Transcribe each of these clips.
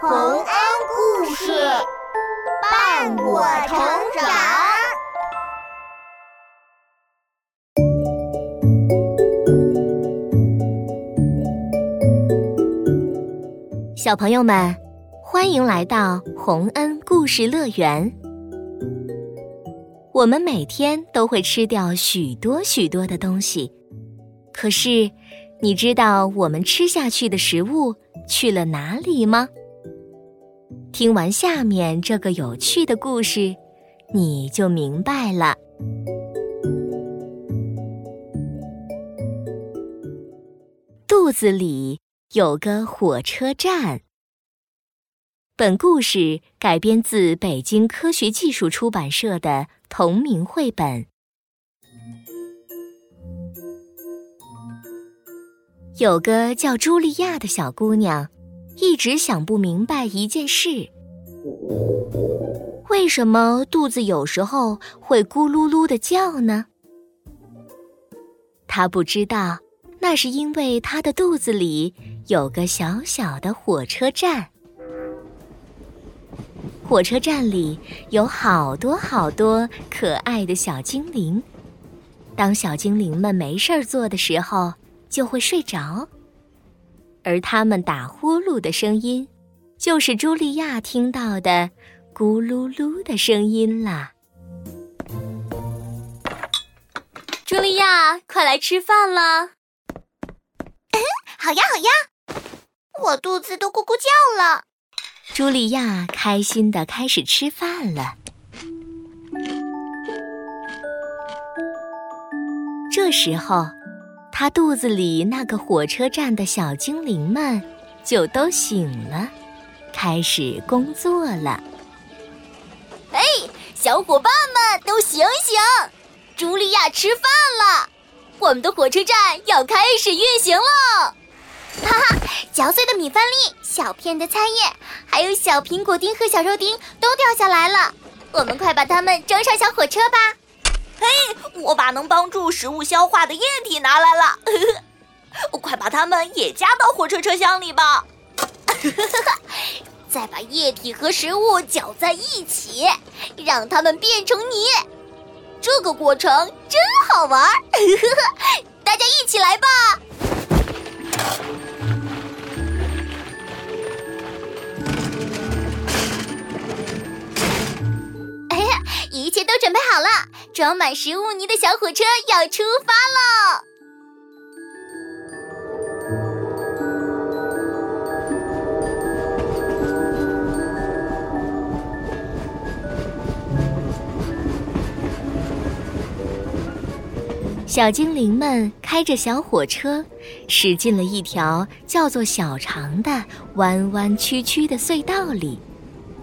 洪恩故事伴我成长。小朋友们，欢迎来到洪恩故事乐园。我们每天都会吃掉许多许多的东西，可是你知道我们吃下去的食物去了哪里吗？听完下面这个有趣的故事，你就明白了。肚子里有个火车站。本故事改编自北京科学技术出版社的同名绘本。有个叫茱莉亚的小姑娘，一直想不明白一件事：为什么肚子有时候会咕噜噜的叫呢？他不知道，那是因为他的肚子里有个小小的火车站。火车站里有好多好多可爱的小精灵。当小精灵们没事儿做的时候，就会睡着。而他们打呼噜的声音，就是茱莉亚听到的“咕噜噜”的声音啦。茱莉亚，快来吃饭了！好呀，好呀，我肚子都咕咕叫了。茱莉亚开心的开始吃饭了。这时候，她肚子里那个火车站的小精灵们就都醒了，开始工作了。嘿，小伙伴们都醒醒！茱莉亚吃饭了，我们的火车站要开始运行喽。哈哈，嚼碎的米饭粒，小片的菜叶，还有小苹果丁和小肉丁都掉下来了。我们快把它们装上小火车吧！嘿，我把能帮助食物消化的液体拿来了，快把它们也加到火车车厢里吧！再把液体和食物搅在一起，让它们变成泥。这个过程真好玩，大家一起来吧！哎呀一切都准备好了，装满食物泥的小火车要出发喽！小精灵们开着小火车，驶进了一条叫做小肠的弯弯曲曲的隧道里。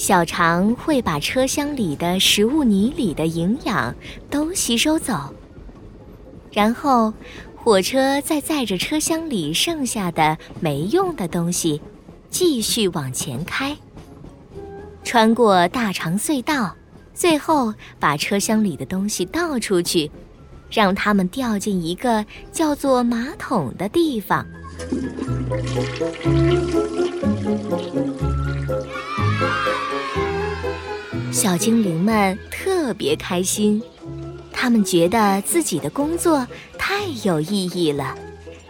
小肠会把车厢里的食物泥里的营养都吸收走，然后火车再载着车厢里剩下的没用的东西，继续往前开，穿过大肠隧道，最后把车厢里的东西倒出去，让它们掉进一个叫做马桶的地方。小精灵们特别开心，他们觉得自己的工作太有意义了，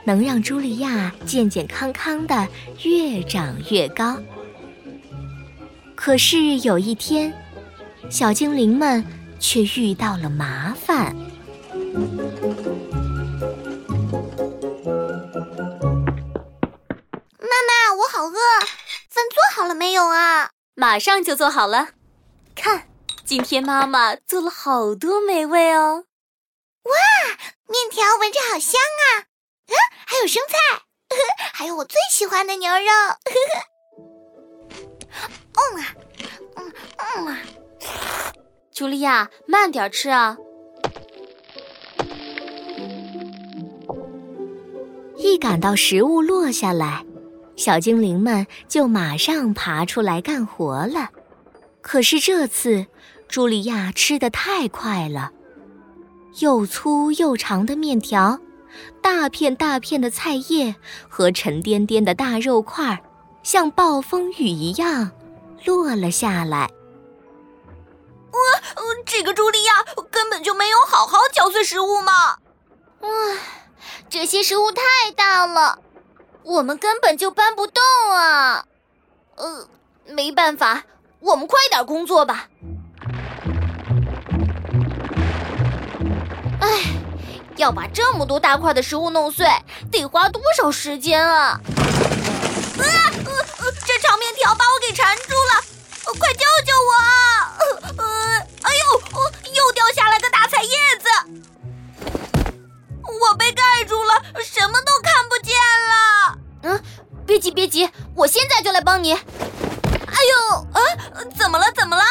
能让茱莉亚健健康康的越长越高。可是有一天，小精灵们却遇到了麻烦。妈妈，我好饿，饭做好了没有啊？马上就做好了。看，今天妈妈做了好多美味哦！哇，面条闻着好香啊！啊，还有生菜，还有我最喜欢的牛肉。嗯啊，嗯嗯啊！茱莉亚，慢点吃啊！一感到食物落下来，小精灵们就马上爬出来干活了。可是这次，茱莉亚吃的太快了，又粗又长的面条，大片大片的菜叶和沉甸甸的大肉块，像暴风雨一样落了下来。哇，这个茱莉亚根本就没有好好嚼碎食物嘛！哇，这些食物太大了，我们根本就搬不动啊！呃，没办法，我们快点工作吧。哎，要把这么多大块的食物弄碎，得花多少时间啊？啊，呃，这长面条把我给缠住了，快救救我！啊！呃，哎呦，又掉下来个大菜叶子，我被盖住了，什么都看不见了。嗯，别急别急，我现在就来帮你。哎呦，啊，怎么了？怎么了？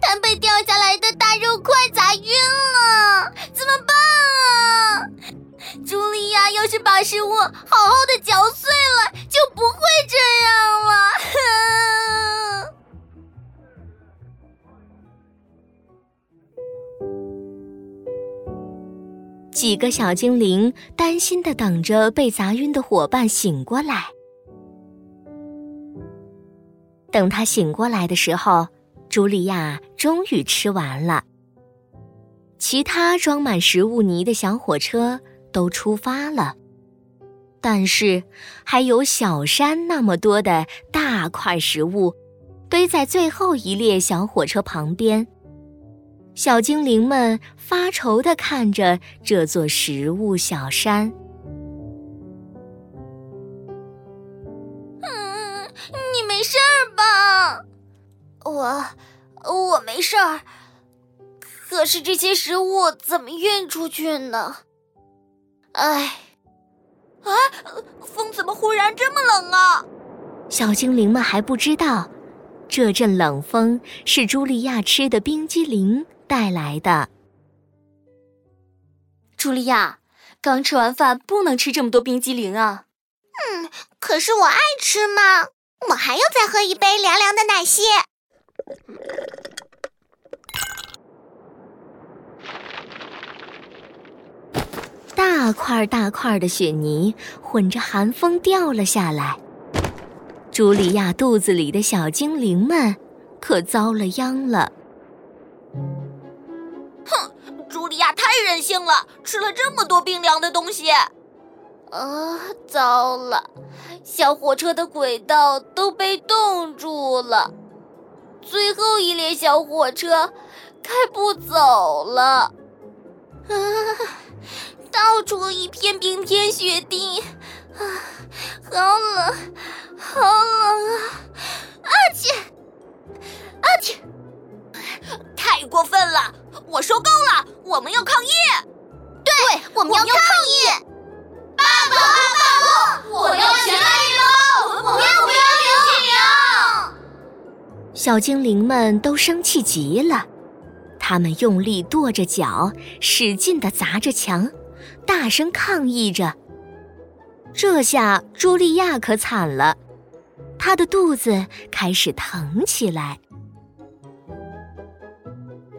他被掉下来的大肉块砸晕了，怎么办啊？茱莉亚要是把食物好好的嚼碎了，就不会这样了。几个小精灵担心的等着被砸晕的伙伴醒过来。等他醒过来的时候，茱莉亚终于吃完了。其他装满食物泥的小火车都出发了，但是还有小山那么多的大块食物堆在最后一列小火车旁边。小精灵们发愁的看着这座食物小山。事儿。可是这些食物怎么运出去呢？哎，啊，风怎么忽然这么冷啊？小精灵们还不知道，这阵冷风是茱莉亚吃的冰激凌。带来的，茱莉亚，刚吃完饭不能吃这么多冰激凌啊！嗯，可是我爱吃嘛，我还要再喝一杯凉凉的奶昔。大块大块的雪泥混着寒风掉了下来，茱莉亚肚子里的小精灵们可遭了殃了。哼茱莉亚太任性了，吃了这么多冰凉的东西。啊，糟了！小火车的轨道都被冻住了，最后一列小火车开不走了。啊，到处一片冰天雪地，啊，好冷，好冷啊！阿切，阿切，太过分了！我受够了，我们要抗议！对，我们要抗议！罢工！罢工！我要全面运动！我们不要冰激凌！小精灵们都生气极了，他们用力跺着脚，使劲的砸着墙，大声抗议着。这下茱莉亚可惨了，她的肚子开始疼起来。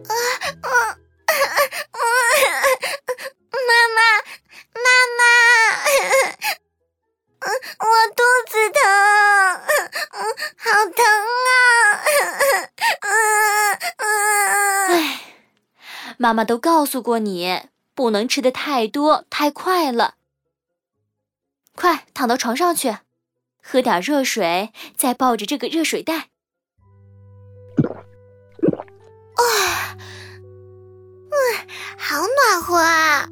啊啊啊！妈妈，妈妈，我肚子疼，好疼啊！哎，妈妈都告诉过你，不能吃的太多太快了。快躺到床上去，喝点热水，再抱着这个热水袋。啊，嗯，好暖和啊！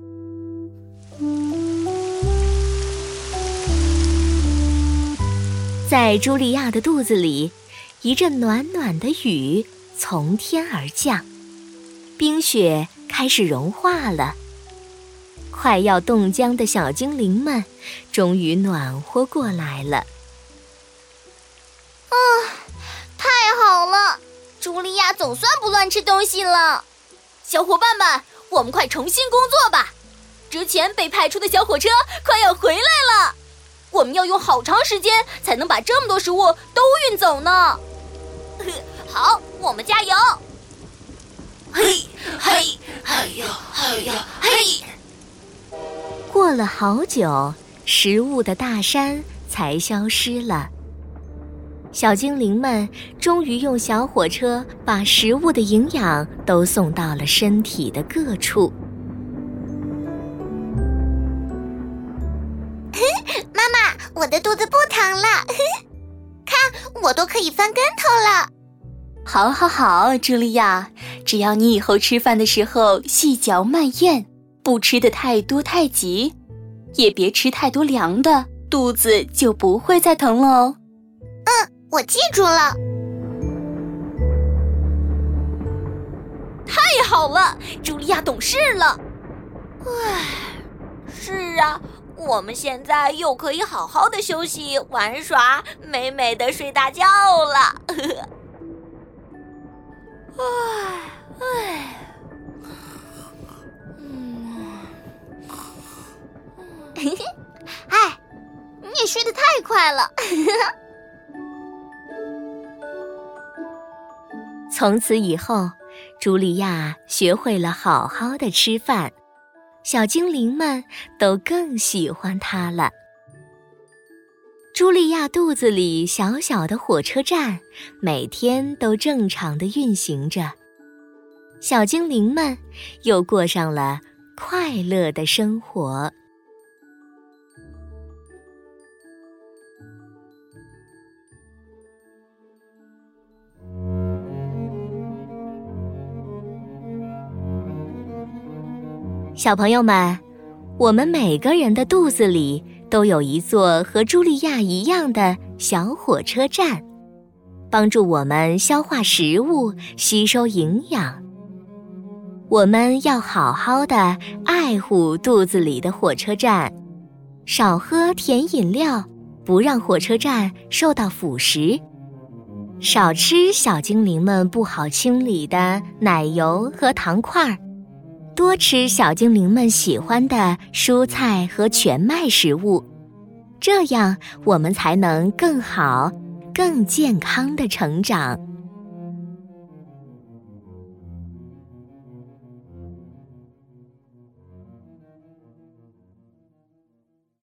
在茱莉亚的肚子里，一阵暖暖的雨从天而降，冰雪开始融化了。快要冻僵的小精灵们，终于暖和过来了。啊，太好了！茱莉亚总算不乱吃东西了，小伙伴们，我们快重新工作吧！之前被派出的小火车快要回来了，我们要用好长时间才能把这么多食物都运走呢。好，我们加油！嘿，嘿，嘿呦，嘿呦，嘿！过了好久，食物的大山才消失了。小精灵们终于用小火车把食物的营养都送到了身体的各处。妈妈，我的肚子不疼了，看我都可以翻跟头了。好，好，好，茱莉亚，只要你以后吃饭的时候细嚼慢咽，不吃的太多太急，也别吃太多凉的，肚子就不会再疼了哦。嗯。我记住了，太好了，茱莉亚懂事了。唉，是啊，我们现在又可以好好的休息、玩耍，美美的睡大觉了。唉 唉，嗯，嘿嘿哎，你也睡得太快了。从此以后，茱莉亚学会了好好的吃饭，小精灵们都更喜欢她了。茱莉亚肚子里小小的火车站，每天都正常的运行着，小精灵们又过上了快乐的生活。小朋友们，我们每个人的肚子里都有一座和茱莉亚一样的小火车站，帮助我们消化食物、吸收营养。我们要好好的爱护肚子里的火车站，少喝甜饮料，不让火车站受到腐蚀；少吃小精灵们不好清理的奶油和糖块儿。多吃小精灵们喜欢的蔬菜和全麦食物，这样我们才能更好、更健康的成长。